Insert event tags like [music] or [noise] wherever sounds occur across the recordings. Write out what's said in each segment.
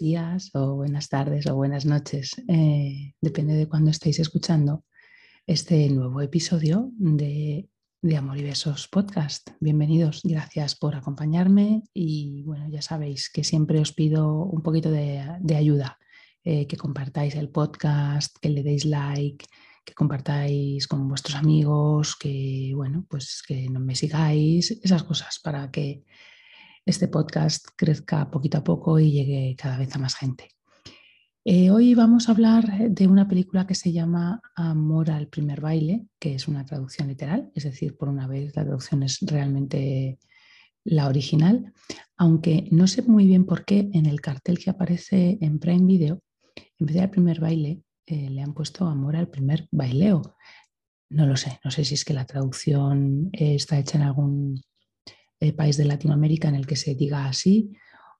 días o buenas tardes o buenas noches, eh, depende de cuándo estéis escuchando este nuevo episodio de, Amor y Besos Podcast. Bienvenidos, gracias por acompañarme y bueno, ya sabéis que siempre os pido un poquito de, ayuda, eh, que compartáis el podcast, que le deis like, que compartáis con vuestros amigos, que bueno, pues que no me sigáis, esas cosas para que este podcast crezca poquito a poco y llegue cada vez a más gente. Eh, hoy vamos a hablar de una película que se llama Amor al primer baile, que es una traducción literal, es decir, por una vez la traducción es realmente la original, aunque no sé muy bien por qué en el cartel que aparece en Prime Video, en vez de primer baile, eh, le han puesto Amor al primer baileo. No lo sé, no sé si es que la traducción está hecha en algún el país de Latinoamérica en el que se diga así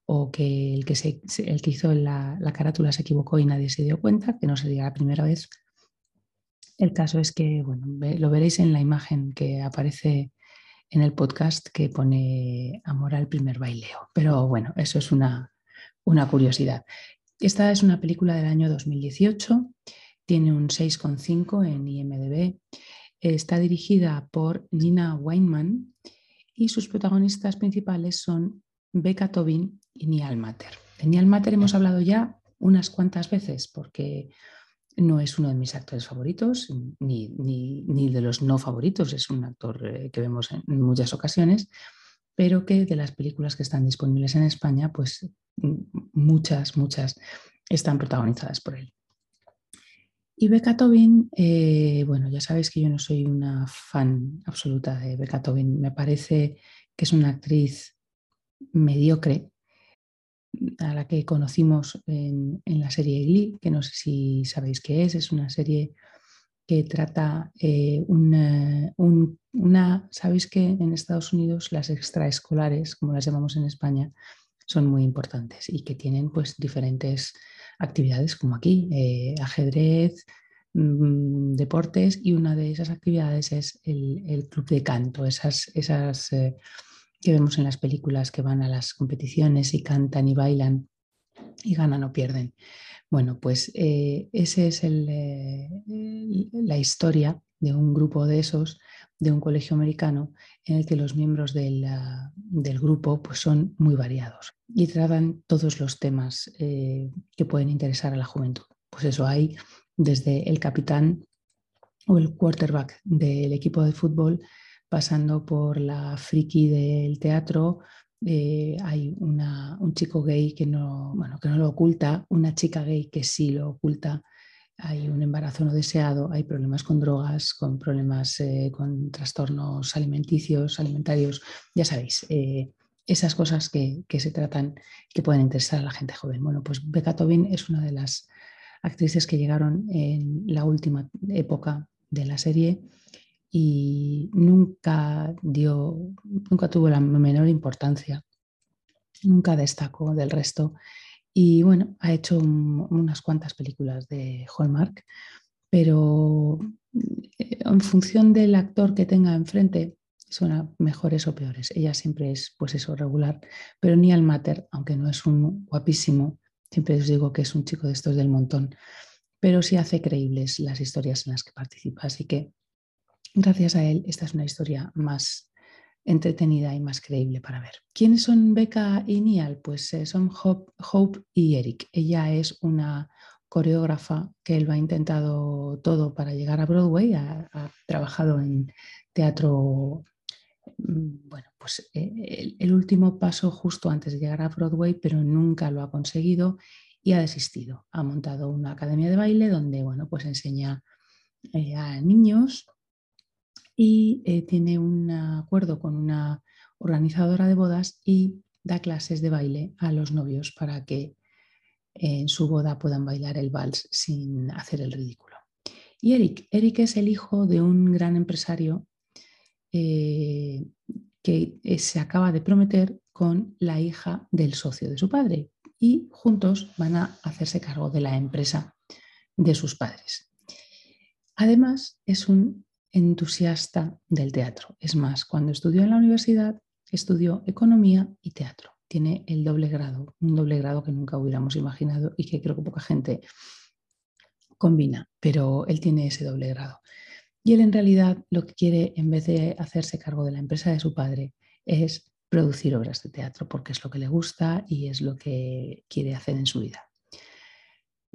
o que el que, se, el que hizo la, carátula se equivocó y nadie se dio cuenta, que no se diga la primera vez. El caso es que, bueno, lo veréis en la imagen que aparece en el podcast que pone Amor al primer baileo. Pero bueno, eso es una, una curiosidad. Esta es una película del año 2018, tiene un 6,5 en IMDB, está dirigida por Nina Weinman y sus protagonistas principales son Becca Tobin y Niall Matter. De Niall Matter hemos hablado ya unas cuantas veces porque no es uno de mis actores favoritos ni, ni, de los no favoritos, es un actor eh, que vemos en muchas ocasiones, pero que de las películas que están disponibles en España, pues muchas, muchas están protagonizadas por él. Y Becca Tobin, eh, bueno, ya sabéis que yo no soy una fan absoluta de Becca Tobin. Me parece que es una actriz mediocre a la que conocimos en, la serie Glee, que no sé si sabéis qué es. Es una serie que trata eh, una, sabéis que en Estados Unidos las extraescolares, como las llamamos en España, son muy importantes y que tienen pues diferentes actividades como aquí, eh, ajedrez, mm, deportes y una de esas actividades es el, club de canto, esas, esas eh, que vemos en las películas que van a las competiciones y cantan y bailan y ganan o pierden. Bueno, pues eh, esa es la historia de un grupo de esos de un colegio americano en el que los miembros del, grupo pues, son muy variados y tratan todos los temas eh, que pueden interesar a la juventud. Pues eso hay desde el capitán o el quarterback del equipo de fútbol, pasando por la friki del teatro, eh, hay un chico gay que no, bueno, que no lo oculta, una chica gay que sí lo oculta, hay un embarazo no deseado, hay problemas con drogas, con problemas eh, con trastornos alimenticios, alimentarios, ya sabéis, eh, esas cosas que, se tratan, que pueden interesar a la gente joven. Bueno, pues Becca Tobin es una de las actrices que llegaron en la última época de la serie y nunca dio, nunca tuvo la menor importancia, nunca destacó del resto y bueno, ha hecho unas cuantas películas de Hallmark, pero eh, en función del actor que tenga enfrente, son mejores o peores. Ella siempre es, pues eso, regular. Pero ni al Mater, aunque no es un guapísimo, siempre os digo que es un chico de estos del montón, pero sí hace creíbles las historias en las que participa. Así que gracias a él, esta es una historia más entretenida y más creíble para ver. ¿Quiénes son Becca y Nial? Pues eh, son Hope, y Eric. Ella es una coreógrafa que él va intentado todo para llegar a Broadway, ha, trabajado en teatro, mm, bueno, pues eh, el, último paso justo antes de llegar a Broadway, pero nunca lo ha conseguido y ha desistido. Ha montado una academia de baile donde, bueno, pues enseña eh, a niños y eh, tiene un acuerdo con una organizadora de bodas y da clases de baile a los novios para que en su boda puedan bailar el vals sin hacer el ridículo. Y Eric, Eric es el hijo de un gran empresario eh, que eh, se acaba de prometer con la hija del socio de su padre y juntos van a hacerse cargo de la empresa de sus padres. Además, es un entusiasta del teatro. Es más, cuando estudió en la universidad, estudió economía y teatro. tiene el doble grado, un doble grado que nunca hubiéramos imaginado y que creo que poca gente combina, pero él tiene ese doble grado. Y él en realidad lo que quiere, en vez de hacerse cargo de la empresa de su padre, es producir obras de teatro, porque es lo que le gusta y es lo que quiere hacer en su vida.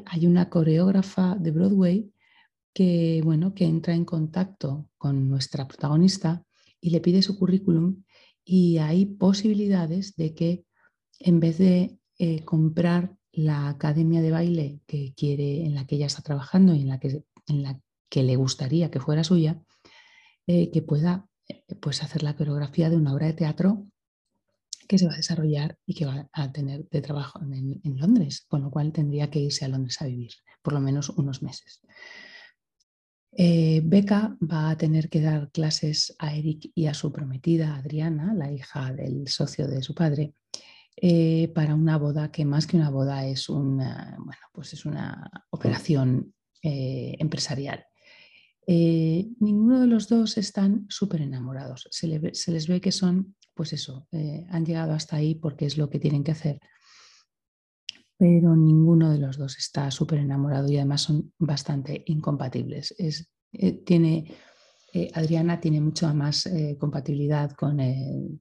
Hay una coreógrafa de Broadway que, bueno, que entra en contacto con nuestra protagonista y le pide su currículum y hay posibilidades de que en vez de eh, comprar la academia de baile que quiere, en la que ella está trabajando y en la que, en la que le gustaría que fuera suya, eh, que pueda eh, pues hacer la coreografía de una obra de teatro que se va a desarrollar y que va a tener de trabajo en, en, Londres, con lo cual tendría que irse a Londres a vivir por lo menos unos meses. Eh, Beca va a tener que dar clases a Eric y a su prometida Adriana, la hija del socio de su padre, eh, para una boda que más que una boda es una, bueno, pues es una operación eh, empresarial. ninguno de los dos están súper enamorados. Se, les ve que son, pues eso, han llegado hasta ahí porque es lo que tienen que hacer. Pero ninguno de los dos está súper enamorado y además son bastante incompatibles. Es, tiene, Adriana tiene mucha más compatibilidad con el,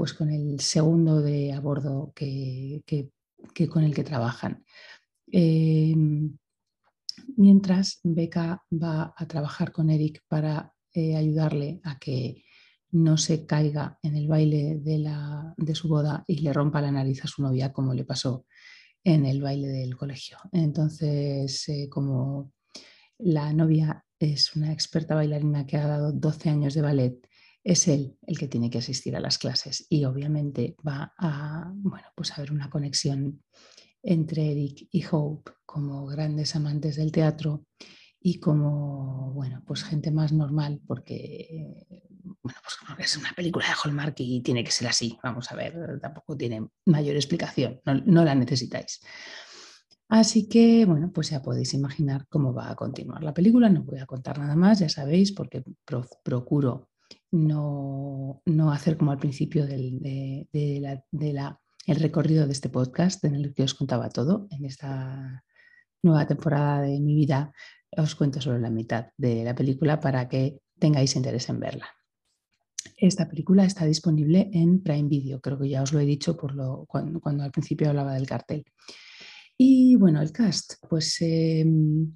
pues con el segundo de a bordo que, con el que trabajan. Em, mientras Beca va a trabajar con Eric para eh, ayudarle a que no se caiga en el baile de, la, de, su boda y le rompa la nariz a su novia como le pasó en el baile del colegio. Entonces, eh, como la novia es una experta bailarina que ha dado 12 años de ballet es él el que tiene que asistir a las clases y obviamente va a, bueno, pues a haber una conexión entre Eric y Hope como grandes amantes del teatro y como, bueno, pues gente más normal porque, bueno, pues es una película de Hallmark y tiene que ser así, vamos a ver, tampoco tiene mayor explicación, no, la necesitáis. Así que, bueno, pues ya podéis imaginar cómo va a continuar la película. No voy a contar nada más, ya sabéis, porque procuro no, hacer como al principio del de, el recorrido de este podcast en el que os contaba todo. En esta nueva temporada de mi vida os cuento solo la mitad de la película para que tengáis interés en verla. Esta película está disponible en Prime Video, creo que ya os lo he dicho por lo, cuando, al principio hablaba del cartel. Y bueno, el cast, pues em,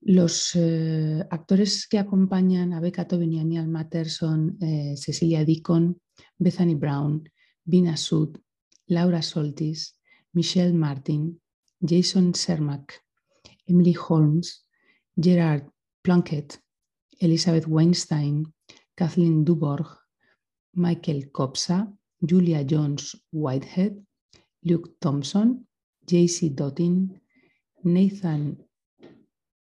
los eh, actores que acompañan a Becca Tobin y Neil Matter son eh, Cecilia Deacon, Bethany Brown, Vina Sud, Laura Soltis, Michelle Martin, Jason Sermack, Emily Holmes, Gerard Plunkett, Elizabeth Weinstein, Kathleen Duborg, Michael Kopsa, Julia Jones Whitehead, Luke Thompson, JC Dottin, Nathan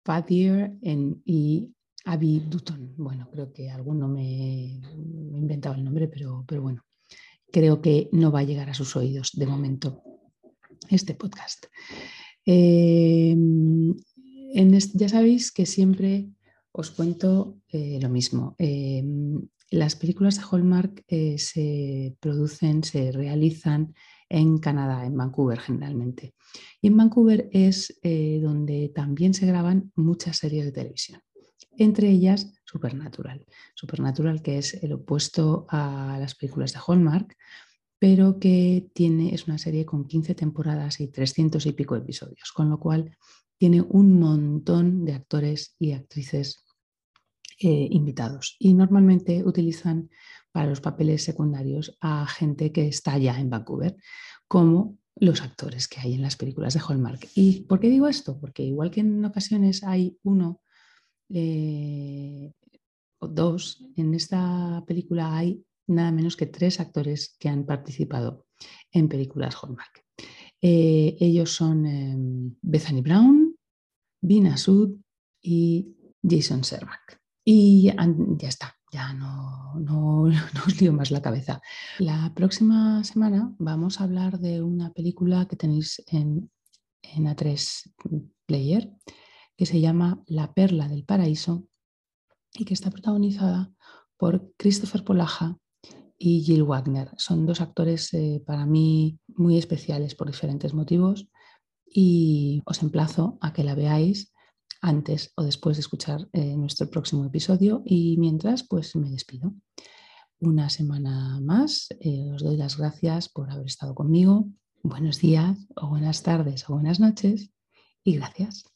Fadier y Abby Dutton. Bueno, creo que alguno me, he inventado el nombre, pero bueno, creo que no va a llegar a sus oídos de momento este podcast. Em, ya sabéis que siempre os cuento eh, lo mismo. Em, las películas de Hallmark eh, se producen, se realizan en Canadá, en Vancouver generalmente. Y en Vancouver es eh, donde también se graban muchas series de televisión, entre ellas Supernatural. Supernatural que es el opuesto a las películas de Hallmark, pero que tiene, es una serie con 15 temporadas y 300 y pico episodios, con lo cual tiene un montón de actores y actrices eh, invitados. Y normalmente utilizan para los papeles secundarios a gente que está ya en Vancouver, como los actores que hay en las películas de Hallmark. ¿Y por qué digo esto? Porque igual que en ocasiones hay uno eh, o dos, en esta película hay nada menos que tres actores que han participado en películas Hallmark. Eh, ellos son Bethany Brown, Vina Sud y Jason Sermack. Y ya está, ya no, [laughs] no, os lío más la cabeza. La próxima semana vamos a hablar de una película que tenéis en, en A3 Player que se llama La Perla del Paraíso y que está protagonizada por Christopher Polaja y Jill Wagner. Son dos actores eh, para mí muy especiales por diferentes motivos y os emplazo a que la veáis antes o después de escuchar eh, nuestro próximo episodio y mientras pues me despido. Una semana más, eh, os doy las gracias por haber estado conmigo. Buenos días o buenas tardes o buenas noches y gracias.